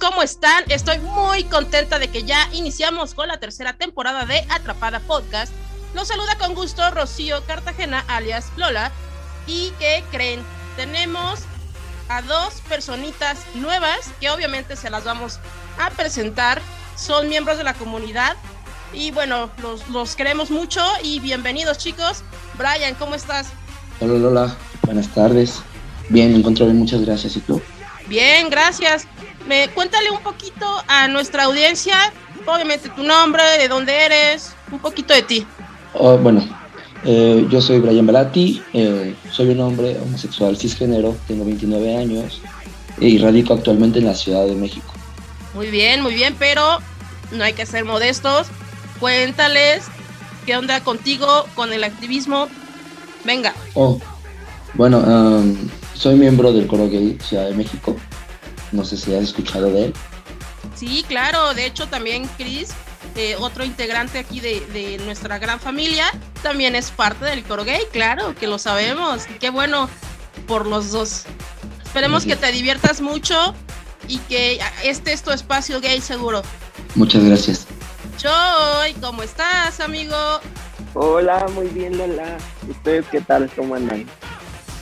¿cómo están? Estoy muy contenta de que ya iniciamos con la tercera temporada de Atrapada Podcast. Los saluda con gusto Rocío Cartagena, alias Lola. ¿Y qué creen? Tenemos a dos personitas nuevas que obviamente se las vamos a presentar. Son miembros de la comunidad y bueno, los, los queremos mucho y bienvenidos chicos. Brian, ¿cómo estás? Hola Lola, buenas tardes. Bien, me encuentro bien, muchas gracias. ¿Y tú? Bien, gracias. Me, cuéntale un poquito a nuestra audiencia, obviamente tu nombre, de dónde eres, un poquito de ti. Oh, bueno, eh, yo soy Brian Belati, eh, soy un hombre homosexual cisgénero, tengo 29 años y radico actualmente en la Ciudad de México. Muy bien, muy bien, pero no hay que ser modestos. Cuéntales qué onda contigo con el activismo. Venga. Oh, bueno, um, soy miembro del Coro Gay Ciudad de México. No sé si has escuchado de él. Sí, claro. De hecho, también Chris, eh, otro integrante aquí de, nuestra gran familia, también es parte del Coro Gay. Claro, que lo sabemos. Qué bueno por los dos. Esperemos que te diviertas mucho y que este es tu espacio gay seguro. Muchas gracias. Choy, ¿cómo estás, amigo? Hola, muy bien, Lola. ¿Ustedes qué tal? ¿Cómo andan?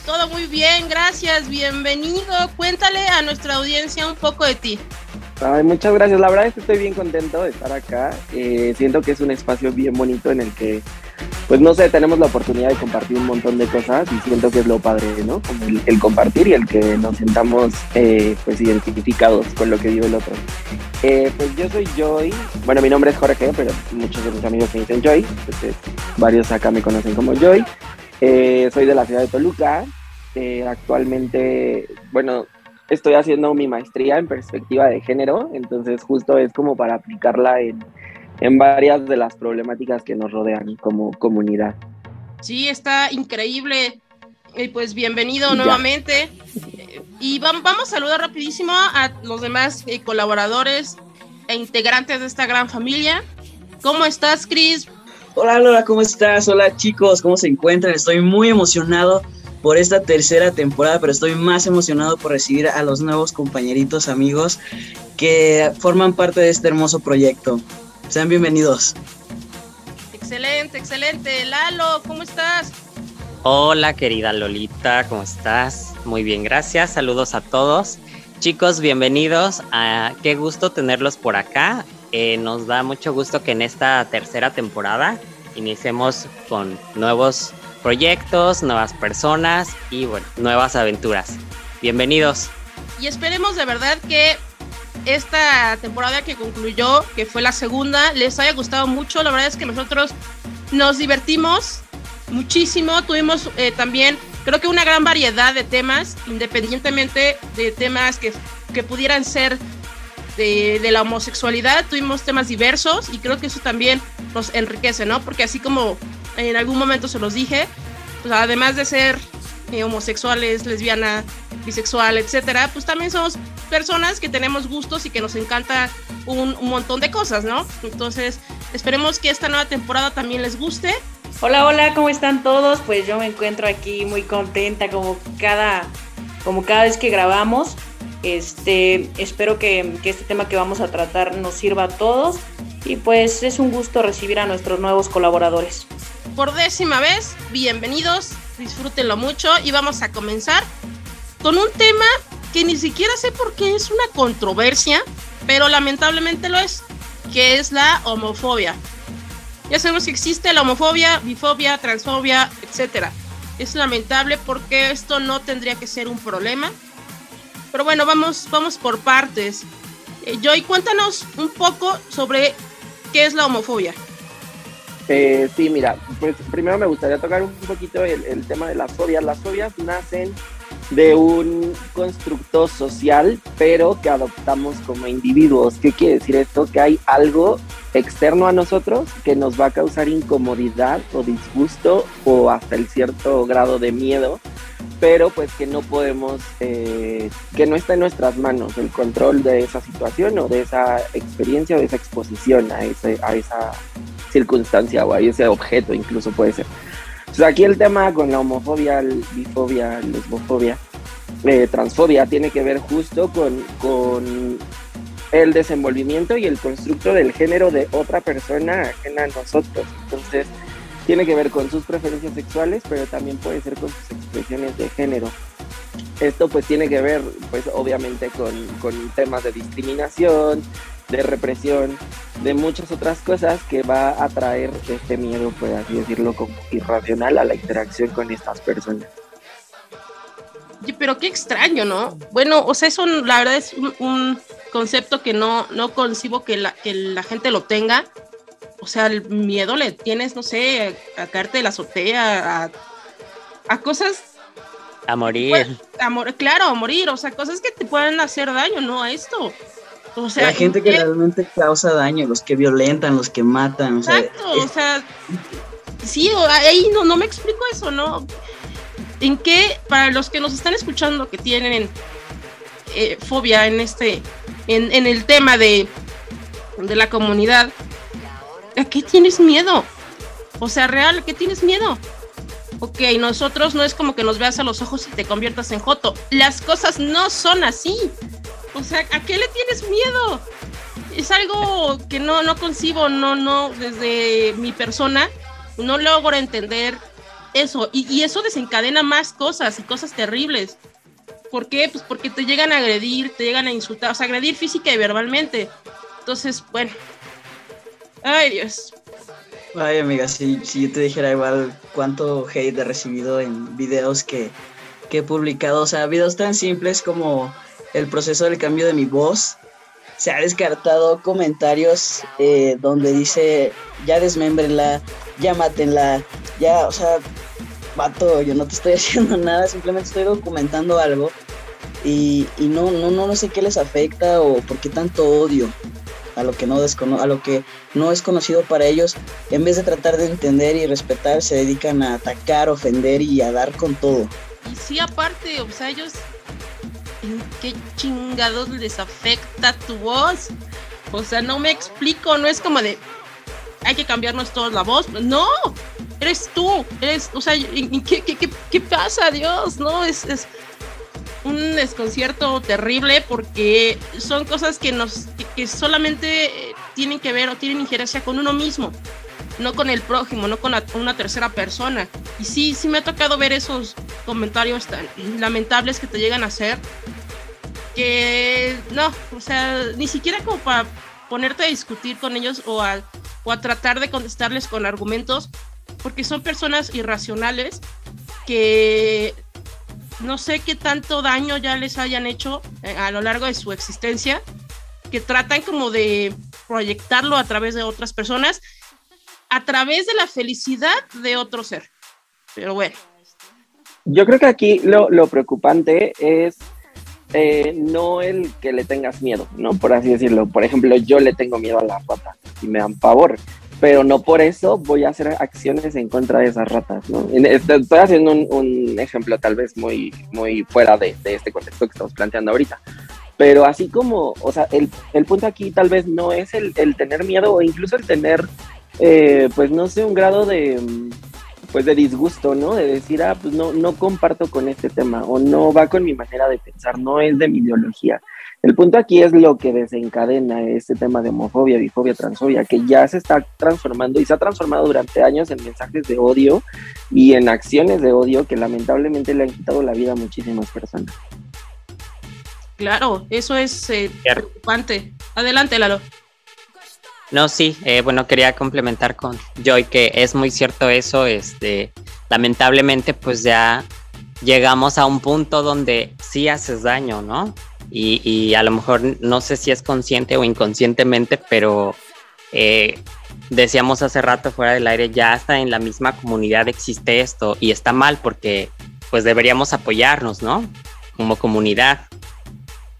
Todo muy bien, gracias, bienvenido. Cuéntale a nuestra audiencia un poco de ti. Muchas gracias, la verdad es que estoy bien contento de estar acá. Eh, siento que es un espacio bien bonito en el que, pues no sé, tenemos la oportunidad de compartir un montón de cosas y siento que es lo padre, ¿no? Como el, compartir y el que nos sentamos eh, pues identificados con lo que vive el otro. Eh, pues yo soy Joy, bueno, mi nombre es Jorge, pero muchos de mis amigos me dicen Joy, varios acá me conocen como Joy. Eh, soy de la ciudad de Toluca. Eh, actualmente, bueno, estoy haciendo mi maestría en perspectiva de género, entonces justo es como para aplicarla en, en varias de las problemáticas que nos rodean como comunidad. Sí, está increíble. Y pues bienvenido nuevamente. Y vamos, vamos a saludar rapidísimo a los demás eh, colaboradores e integrantes de esta gran familia. ¿Cómo estás, Cris? Hola Lola, ¿cómo estás? Hola chicos, ¿cómo se encuentran? Estoy muy emocionado por esta tercera temporada, pero estoy más emocionado por recibir a los nuevos compañeritos, amigos que forman parte de este hermoso proyecto. Sean bienvenidos. Excelente, excelente. Lalo, ¿cómo estás? Hola querida Lolita, ¿cómo estás? Muy bien, gracias. Saludos a todos. Chicos, bienvenidos. A... Qué gusto tenerlos por acá. Eh, nos da mucho gusto que en esta tercera temporada iniciemos con nuevos proyectos, nuevas personas y bueno, nuevas aventuras. Bienvenidos. Y esperemos de verdad que esta temporada que concluyó, que fue la segunda, les haya gustado mucho. La verdad es que nosotros nos divertimos muchísimo. Tuvimos eh, también, creo que una gran variedad de temas, independientemente de temas que, que pudieran ser de, la homosexualidad, tuvimos temas diversos y creo que eso también nos enriquece, ¿no? Porque así como en algún momento se los dije, pues además de ser eh, homosexuales, lesbiana, bisexual, etcétera, pues también somos personas que tenemos gustos y que nos encanta un, un, montón de cosas, ¿no? Entonces, esperemos que esta nueva temporada también les guste. Hola, hola, ¿cómo están todos? Pues yo me encuentro aquí muy contenta como cada, como cada vez que grabamos. Este, espero que, este tema que vamos a tratar nos sirva a todos y pues es un gusto recibir a nuestros nuevos colaboradores. Por décima vez, bienvenidos, disfrútenlo mucho y vamos a comenzar con un tema que ni siquiera sé por qué es una controversia, pero lamentablemente lo es, que es la homofobia. Ya sabemos que existe la homofobia, bifobia, transfobia, etc. Es lamentable porque esto no tendría que ser un problema pero bueno, vamos, vamos por partes. Eh, Joy, cuéntanos un poco sobre qué es la homofobia. Eh, sí, mira, pues primero me gustaría tocar un poquito el, el, tema de las fobias. Las fobias nacen de un constructo social, pero que adoptamos como individuos. ¿Qué quiere decir esto? Que hay algo externo a nosotros que nos va a causar incomodidad o disgusto o hasta el cierto grado de miedo pero pues que no podemos, eh, que no está en nuestras manos el control de esa situación o de esa experiencia o de esa exposición a, ese, a esa circunstancia o a ese objeto incluso puede ser. Entonces aquí el tema con la homofobia, bifobia, lesbofobia, eh, transfobia tiene que ver justo con, con el desenvolvimiento y el constructo del género de otra persona ajena a nosotros. Entonces, tiene que ver con sus preferencias sexuales, pero también puede ser con sus expresiones de género. Esto pues tiene que ver, pues obviamente con, con temas de discriminación, de represión, de muchas otras cosas que va a traer este miedo, por así decirlo, como irracional a la interacción con estas personas. Pero qué extraño, ¿no? Bueno, o sea, eso la verdad es un, concepto que no, no concibo que la, que la gente lo tenga. O sea, el miedo le tienes, no sé, a, caerte de la azotea, a, a cosas a morir. claro, a morir, o sea, cosas que te pueden hacer daño, ¿no? A esto. O sea, la gente que realmente causa daño, los que violentan, los que matan. Exacto, o sea, sí, ahí no, no me explico eso, ¿no? En qué, para los que nos están escuchando que tienen eh, fobia en este, en, en el tema de, de la comunidad, ¿a qué tienes miedo? O sea, real, ¿a qué tienes miedo? Ok, nosotros no es como que nos veas a los ojos y te conviertas en Joto. Las cosas no son así. O sea, ¿a qué le tienes miedo? Es algo que no, no concibo, no, no, desde mi persona, no logro entender eso. Y, eso desencadena más cosas y cosas terribles. ¿Por qué? Pues porque te llegan a agredir, te llegan a insultar, o sea, agredir física y verbalmente. Entonces, bueno. Ay, Dios. Ay, amiga, si, si yo te dijera igual cuánto hate he recibido en videos que, que he publicado, o sea, videos tan simples como el proceso del cambio de mi voz. Se ha descartado comentarios eh, donde dice, ya desmembrenla, ya mátenla, ya, o sea, vato, yo no te estoy haciendo nada, simplemente estoy documentando algo y, y no, no, no, no sé qué les afecta o por qué tanto odio a lo que no descono a lo que no es conocido para ellos, en vez de tratar de entender y respetar, se dedican a atacar, ofender y a dar con todo. Y sí, aparte, o sea, ellos ¿en qué chingados les afecta tu voz? O sea, no me explico, no es como de, hay que cambiarnos todos la voz. No, eres tú, eres, o sea, ¿qué, qué, qué, pasa, Dios? No, es, es, un desconcierto terrible porque son cosas que nos, que solamente tienen que ver o tienen injerencia con uno mismo no con el prójimo, no con una tercera persona. Y sí, sí me ha tocado ver esos comentarios tan lamentables que te llegan a hacer, que no, o sea, ni siquiera como para ponerte a discutir con ellos o a, o a tratar de contestarles con argumentos, porque son personas irracionales que no sé qué tanto daño ya les hayan hecho eh, a lo largo de su existencia, que tratan como de proyectarlo a través de otras personas a través de la felicidad de otro ser. Pero bueno. Yo creo que aquí lo, preocupante es eh, no el que le tengas miedo, ¿no? Por así decirlo. Por ejemplo, yo le tengo miedo a las ratas y me dan pavor, pero no por eso voy a hacer acciones en contra de esas ratas, ¿no? Este, estoy haciendo un, ejemplo tal vez muy, muy fuera de, este contexto que estamos planteando ahorita. Pero así como, o sea, el, punto aquí tal vez no es el, el tener miedo o incluso el tener eh, pues no sé, un grado de, pues de disgusto, ¿no? De decir, ah, pues no, no comparto con este tema o no va con mi manera de pensar, no es de mi ideología. El punto aquí es lo que desencadena este tema de homofobia, bifobia, transfobia, que ya se está transformando y se ha transformado durante años en mensajes de odio y en acciones de odio que lamentablemente le han quitado la vida a muchísimas personas. Claro, eso es eh, preocupante. Adelante, Lalo. No, sí, eh, bueno, quería complementar con Joy que es muy cierto eso, este, lamentablemente pues ya llegamos a un punto donde sí haces daño, ¿no? Y, a lo mejor no sé si es consciente o inconscientemente, pero eh, decíamos hace rato fuera del aire, ya hasta en la misma comunidad existe esto y está mal porque pues deberíamos apoyarnos, ¿no? Como comunidad,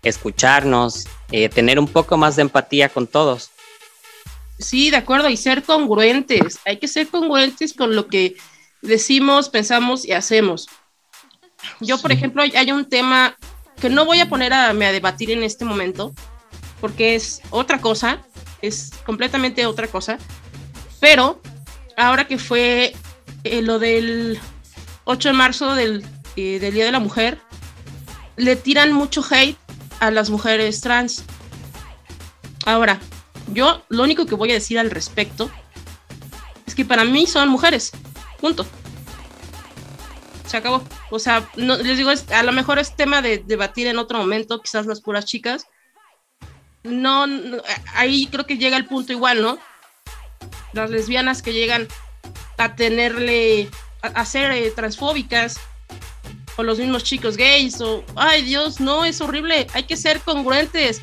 escucharnos, eh, tener un poco más de empatía con todos. Sí, de acuerdo, y ser congruentes. Hay que ser congruentes con lo que decimos, pensamos y hacemos. Yo, por ejemplo, hay un tema que no voy a poner a, debatir en este momento, porque es otra cosa, es completamente otra cosa, pero ahora que fue eh, lo del 8 de marzo del, eh, del Día de la Mujer, le tiran mucho hate a las mujeres trans Ahora, yo lo único que voy a decir al respecto es que para mí son mujeres. Punto. Se acabó. O sea, no, les digo, a lo mejor es tema de debatir en otro momento, quizás las puras chicas. No, ahí creo que llega el punto igual, ¿no? Las lesbianas que llegan a tenerle, a, ser eh, transfóbicas, o los mismos chicos gays, o, ay Dios, no, es horrible, hay que ser congruentes.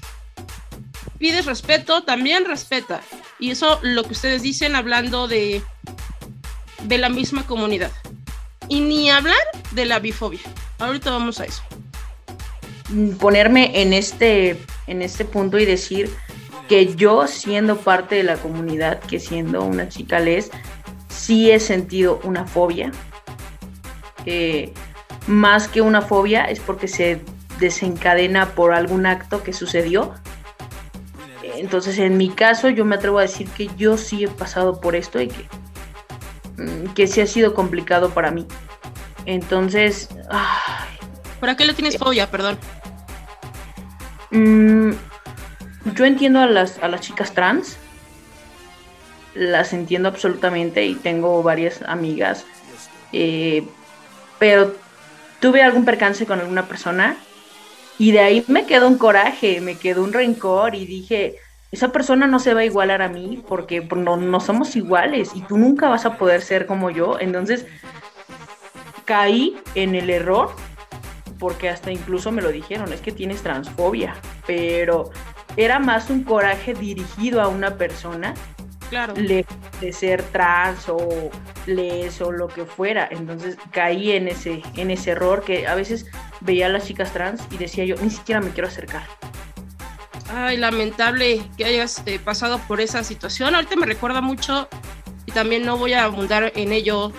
Pides respeto, también respeta. Y eso lo que ustedes dicen hablando de, de la misma comunidad. Y ni hablar de la bifobia. Ahorita vamos a eso. Ponerme en este, en este punto y decir que yo siendo parte de la comunidad, que siendo una chica les, sí he sentido una fobia. Más que una fobia es porque se desencadena por algún acto que sucedió. Entonces, en mi caso, yo me atrevo a decir que yo sí he pasado por esto y que, mm, que sí ha sido complicado para mí. Entonces, ¿para qué le tienes fobia? Perdón. Mm, yo entiendo a las, a las chicas trans, las entiendo absolutamente y tengo varias amigas, eh, pero tuve algún percance con alguna persona y de ahí me quedó un coraje, me quedó un rencor y dije, esa persona no se va a igualar a mí porque no, no somos iguales y tú nunca vas a poder ser como yo. Entonces caí en el error porque hasta incluso me lo dijeron, es que tienes transfobia, pero era más un coraje dirigido a una persona claro. de ser trans o les o lo que fuera. Entonces caí en ese, en ese error que a veces veía a las chicas trans y decía yo, ni siquiera me quiero acercar. Ay, lamentable que hayas eh, pasado por esa situación. Ahorita me recuerda mucho y también no voy a abundar en ello,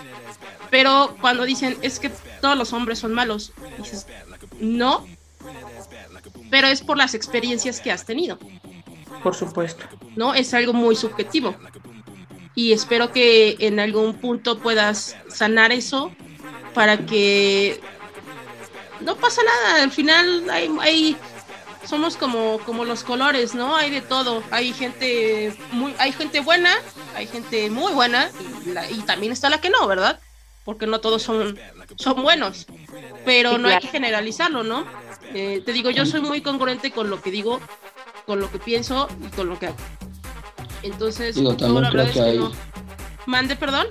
pero cuando dicen es que todos los hombres son malos, dices, no, pero es por las experiencias que has tenido. Por supuesto. No, es algo muy subjetivo. Y espero que en algún punto puedas sanar eso para que no pasa nada. Al final hay, somos como, como los colores, ¿no? Hay de todo. Hay gente muy, hay gente buena, hay gente muy buena y, también está la que no, ¿verdad? Porque no todos son, son buenos. Pero no hay que generalizarlo, ¿no? Eh, te digo, yo soy muy congruente con lo que digo con lo que pienso y con lo que hago. Entonces, Digo, también creo que, hay... Mande, perdón.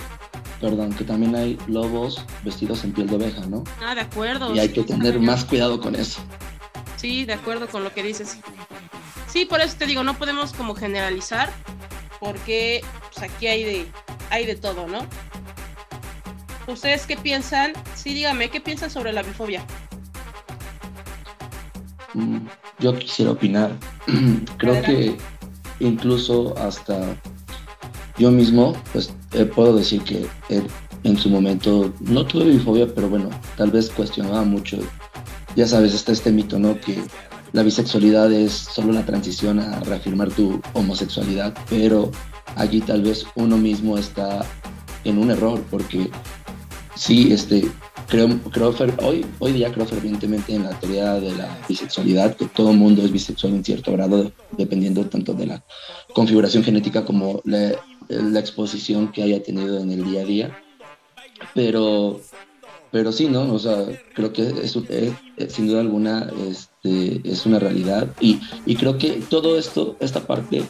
Perdón, que también hay lobos vestidos en piel de oveja, ¿no? Ah, de acuerdo. Y hay que tener más cuidado con eso. Sí, de acuerdo con lo que dices. Sí, por eso te digo, no podemos como generalizar, porque pues, aquí hay de, hay de todo, ¿no? ¿Ustedes qué piensan? Sí, dígame, ¿qué piensan sobre la bifobia? Mm, yo quisiera opinar. Creo que incluso hasta yo mismo, pues eh, puedo decir que eh, en su momento no tuve bifobia, pero bueno, tal vez cuestionaba mucho. Ya sabes, está este mito, ¿no? Que la bisexualidad es solo la transición a reafirmar tu homosexualidad, pero allí tal vez uno mismo está en un error, porque sí, este, creo, creo hoy, hoy día creo fervientemente en la teoría de la bisexualidad, que todo mundo es bisexual en cierto grado, dependiendo tanto de la configuración genética como la, la exposición que haya tenido en el día a día. Pero, pero sí, ¿no? O sea, creo que es, sin duda alguna este, es una realidad. Y, y, creo que todo esto, esta parte,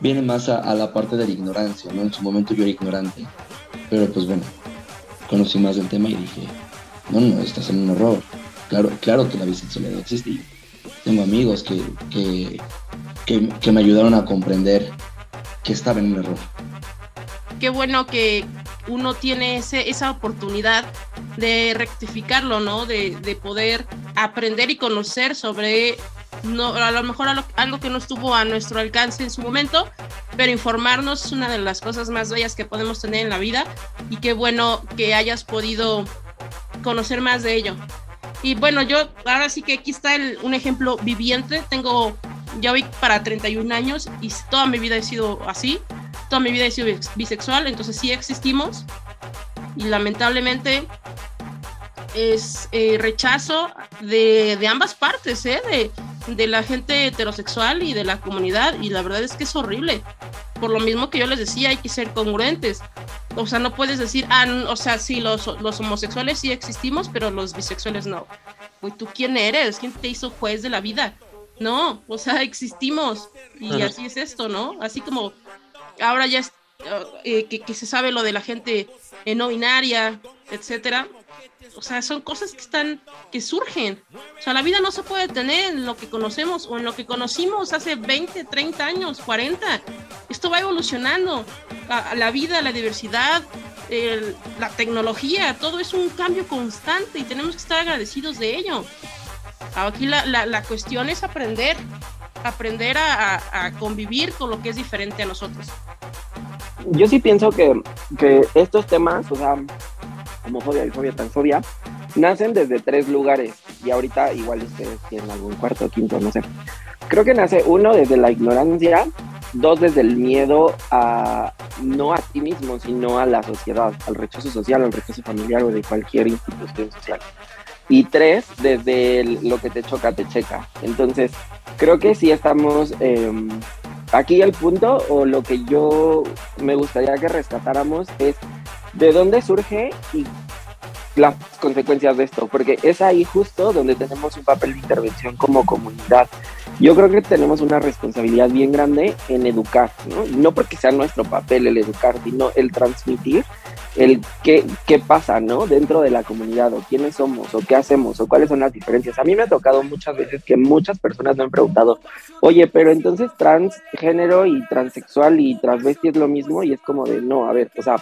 viene más a, la parte de la ignorancia, ¿no? En su momento yo era ignorante. Pero pues bueno, conocí más del tema y dije, no, no, estás en un error. Claro, claro que la bisexualidad existe. Y tengo amigos que, que, que, me ayudaron a comprender que estaba en un error. Qué bueno que uno tiene ese, esa oportunidad de rectificarlo, ¿no? De, de poder aprender y conocer sobre no, a lo mejor algo que no estuvo a nuestro alcance en su momento, pero informarnos es una de las cosas más bellas que podemos tener en la vida y qué bueno que hayas podido conocer más de ello. Y bueno, yo ahora sí que aquí está un ejemplo viviente. Tengo, ya para 31 años y toda mi vida he sido así. Toda mi vida he sido bisexual, entonces sí existimos. Y lamentablemente es eh, rechazo de, de, ambas partes, ¿eh? de, de la gente heterosexual y de la comunidad y la verdad es que es horrible. Por lo mismo que yo les decía, hay que ser congruentes. O sea, no puedes decir, ah, o sea, sí, los, los homosexuales sí existimos, pero los bisexuales no. Pues tú quién eres, quién te hizo juez de la vida. No, o sea, existimos y así es esto, ¿no? Así como ahora ya es, eh, que, se sabe lo de la gente eh, no binaria, etcétera. O sea, son cosas que están, que surgen. O sea, la vida no se puede tener en lo que conocemos o en lo que conocimos hace 20, 30 años, 40. Esto va evolucionando. La, vida, la diversidad, la tecnología, todo es un cambio constante y tenemos que estar agradecidos de ello. Aquí la, la, cuestión es aprender, aprender a, convivir con lo que es diferente a nosotros yo sí pienso que, que estos temas, o sea, homofobia, bifobia, transfobia, nacen desde tres lugares. Y ahorita igual ustedes tienen algún cuarto, quinto, no sé. Creo que nace uno desde la ignorancia, dos desde el miedo a no a ti mismo, sino a la sociedad, al rechazo social, al rechazo familiar o de cualquier institución social. Y tres, desde lo que te choca, te checa. Entonces, creo que sí estamos eh, aquí el punto o lo que yo me gustaría que rescatáramos es de dónde surge y las consecuencias de esto, porque es ahí justo donde tenemos un papel de intervención como comunidad. Yo creo que tenemos una responsabilidad bien grande en educar, ¿no? No porque sea nuestro papel el educar, sino el transmitir el qué, qué pasa, ¿no? Dentro de la comunidad, o quiénes somos, o qué hacemos, o cuáles son las diferencias. A mí me ha tocado muchas veces que muchas personas me han preguntado, oye, pero entonces transgénero y transexual y transvesti es lo mismo, y es como de, no, a ver, o sea,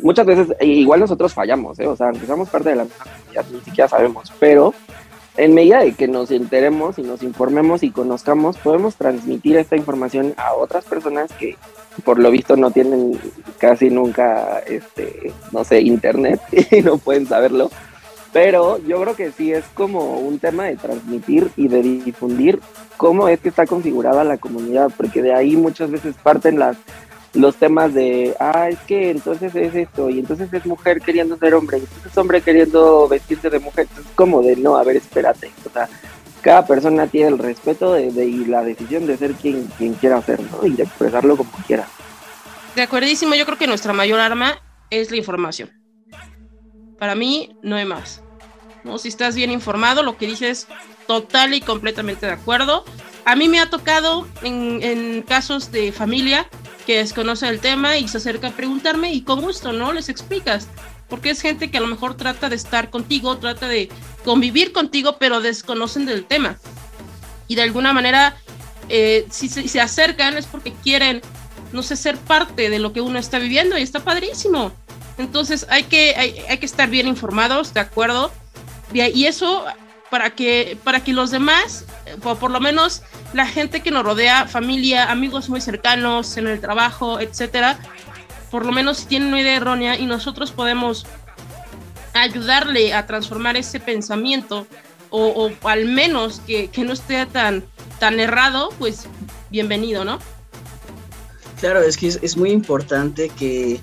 muchas veces, e igual nosotros fallamos, ¿eh? O sea, somos parte de la misma comunidad, ni siquiera sabemos, pero en medida de que nos enteremos y nos informemos y conozcamos, podemos transmitir esta información a otras personas que por lo visto no tienen casi nunca, este, no sé, internet y no pueden saberlo. Pero yo creo que sí es como un tema de transmitir y de difundir cómo es que está configurada la comunidad, porque de ahí muchas veces parten las los temas de, ah, es que entonces es esto, y entonces es mujer queriendo ser hombre, y entonces es hombre queriendo vestirse de mujer, es como de, no, a ver, espérate, o sea, cada persona tiene el respeto de, y la decisión de ser quien, quien quiera ser, ¿no? Y de expresarlo como quiera. De acuerdísimo, yo creo que nuestra mayor arma es la información. Para mí, no hay más. ¿no? Si estás bien informado, lo que dices, total y completamente de acuerdo. A mí me ha tocado en, en casos de familia que desconoce el tema y se acerca a preguntarme y con gusto, ¿no? Les explicas. Porque es gente que a lo mejor trata de estar contigo, trata de convivir contigo, pero desconocen del tema. Y de alguna manera, eh, si, se, acercan es porque quieren, no sé, ser parte de lo que uno está viviendo y está padrísimo. Entonces hay que, hay, que estar bien informados, ¿de acuerdo? Y eso para que, para que los demás, o por lo menos la gente que nos rodea, familia, amigos muy cercanos, en el trabajo, etcétera, por lo menos tienen una idea errónea y nosotros podemos ayudarle a transformar ese pensamiento o, al menos que, no esté tan, tan errado, pues bienvenido, ¿no? Claro, es que es, muy importante que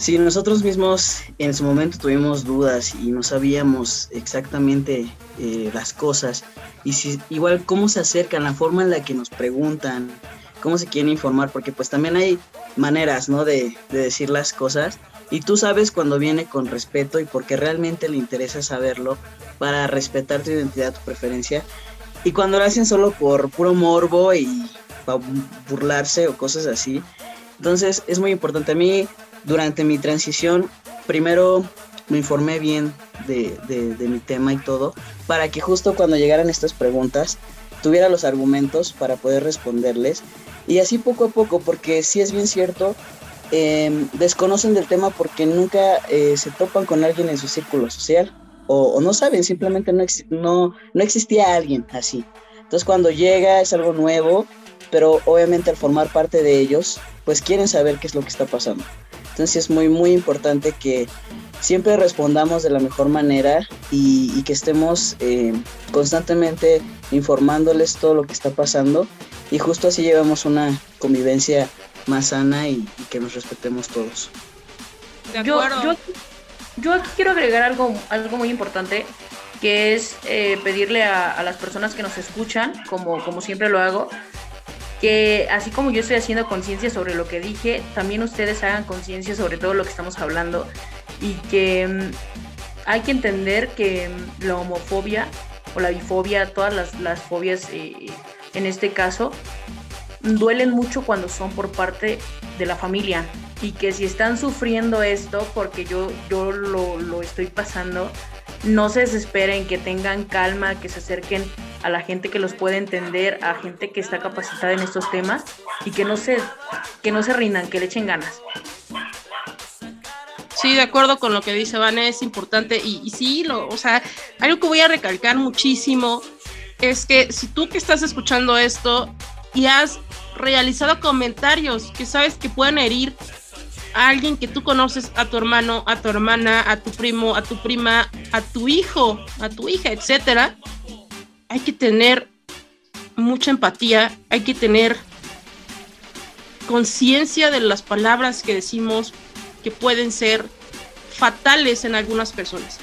si nosotros mismos en su momento tuvimos dudas y no sabíamos exactamente eh, las cosas, y si igual cómo se acercan, la forma en la que nos preguntan, cómo se quieren informar, porque pues también hay maneras, ¿no? De, de decir las cosas. Y tú sabes cuando viene con respeto y porque realmente le interesa saberlo para respetar tu identidad, tu preferencia. Y cuando lo hacen solo por puro morbo y para burlarse o cosas así. Entonces es muy importante. A mí, durante mi transición, primero me informé bien de, mi tema y todo, para que justo cuando llegaran estas preguntas tuviera los argumentos para poder responderles. Y así poco a poco, porque sí es bien cierto, em, desconocen del tema porque nunca eh, se topan con alguien en su círculo social o, no saben, simplemente no, no, no existía alguien así. Entonces cuando llega es algo nuevo, pero obviamente al formar parte de ellos, pues quieren saber qué es lo que está pasando. Entonces es muy, muy importante que siempre respondamos de la mejor manera y, que estemos eh, constantemente informándoles todo lo que está pasando y justo así llevamos una convivencia más sana y, que nos respetemos todos. yo, yo, aquí quiero agregar algo, algo muy importante que es eh, pedirle a, las personas que nos escuchan, como, como siempre lo hago, que así como yo estoy haciendo conciencia sobre lo que dije, también ustedes hagan conciencia sobre todo lo que estamos hablando y que mm, hay que entender que mm, la homofobia o la bifobia, todas las, fobias eh, en este caso, duelen mucho cuando son por parte de la familia y que si están sufriendo esto, porque yo, yo lo, lo estoy pasando, no se desesperen, que tengan calma, que se acerquen a la gente que los puede entender, a gente que está capacitada en estos temas y que no se, que no se rindan, que le echen ganas. Sí, de acuerdo con lo que dice Van, es importante y, y sí, lo, o sea, algo que voy a recalcar muchísimo es que si tú que estás escuchando esto y has realizado comentarios que sabes que pueden herir a alguien que tú conoces, a tu hermano, a tu hermana, a tu primo, a tu prima, a tu hijo, a tu hija, etcétera, hay que tener mucha empatía, hay que tener conciencia de las palabras que decimos que pueden ser fatales en algunas personas.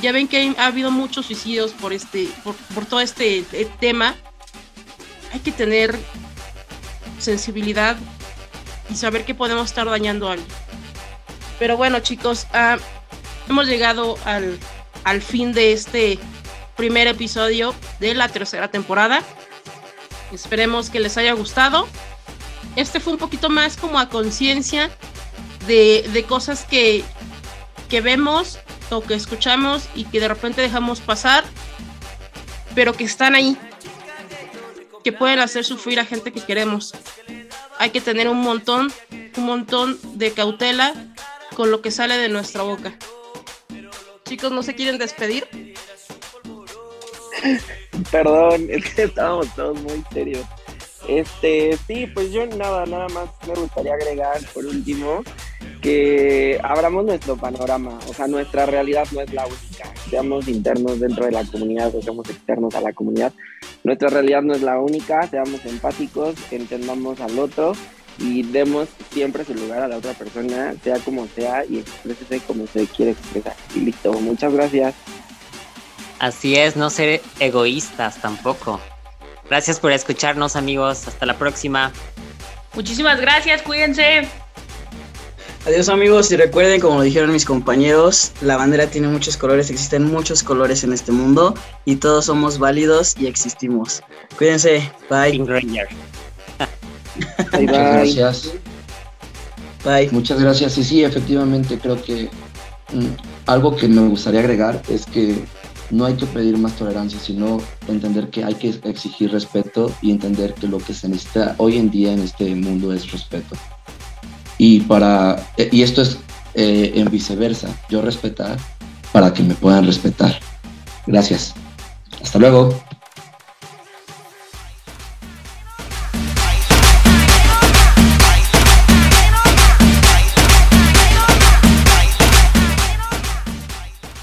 Ya ven que ha habido muchos suicidios por este, por todo este eh, tema. Hay que tener sensibilidad y saber que podemos estar dañando a alguien. Pero bueno, chicos, ah, hemos llegado al, al fin de este primer episodio de la tercera temporada. Esperemos que les haya gustado. Este fue un poquito más como a conciencia de, de, cosas que, que vemos o que escuchamos y que de repente dejamos pasar, pero que están ahí, que pueden hacer sufrir a gente que queremos hay que tener un montón, un montón de cautela con lo que sale de nuestra boca. Chicos, ¿no se quieren despedir? Perdón, es que estábamos todos muy serios. Este, sí, pues yo nada, nada más me gustaría agregar por último que abramos nuestro panorama, o sea, nuestra realidad no es la única, seamos internos dentro de la comunidad o seamos externos a la comunidad, nuestra realidad no es la única, seamos empáticos, entendamos al otro y demos siempre su lugar a la otra persona, sea como sea, y exprésese como se quiere expresar. Y listo, muchas gracias. Así es, no ser egoístas tampoco. Gracias por escucharnos amigos, hasta la próxima. Muchísimas gracias, cuídense. Adiós amigos y recuerden como lo dijeron mis compañeros, la bandera tiene muchos colores, existen muchos colores en este mundo y todos somos válidos y existimos. Cuídense, bye. Muchas gracias. Bye. Muchas gracias. Y sí, efectivamente creo que mm, algo que me gustaría agregar es que no hay que pedir más tolerancia, sino entender que hay que exigir respeto y entender que lo que se necesita hoy en día en este mundo es respeto. Y, para, y esto es eh, en viceversa, yo respetar para que me puedan respetar. Gracias. Hasta luego.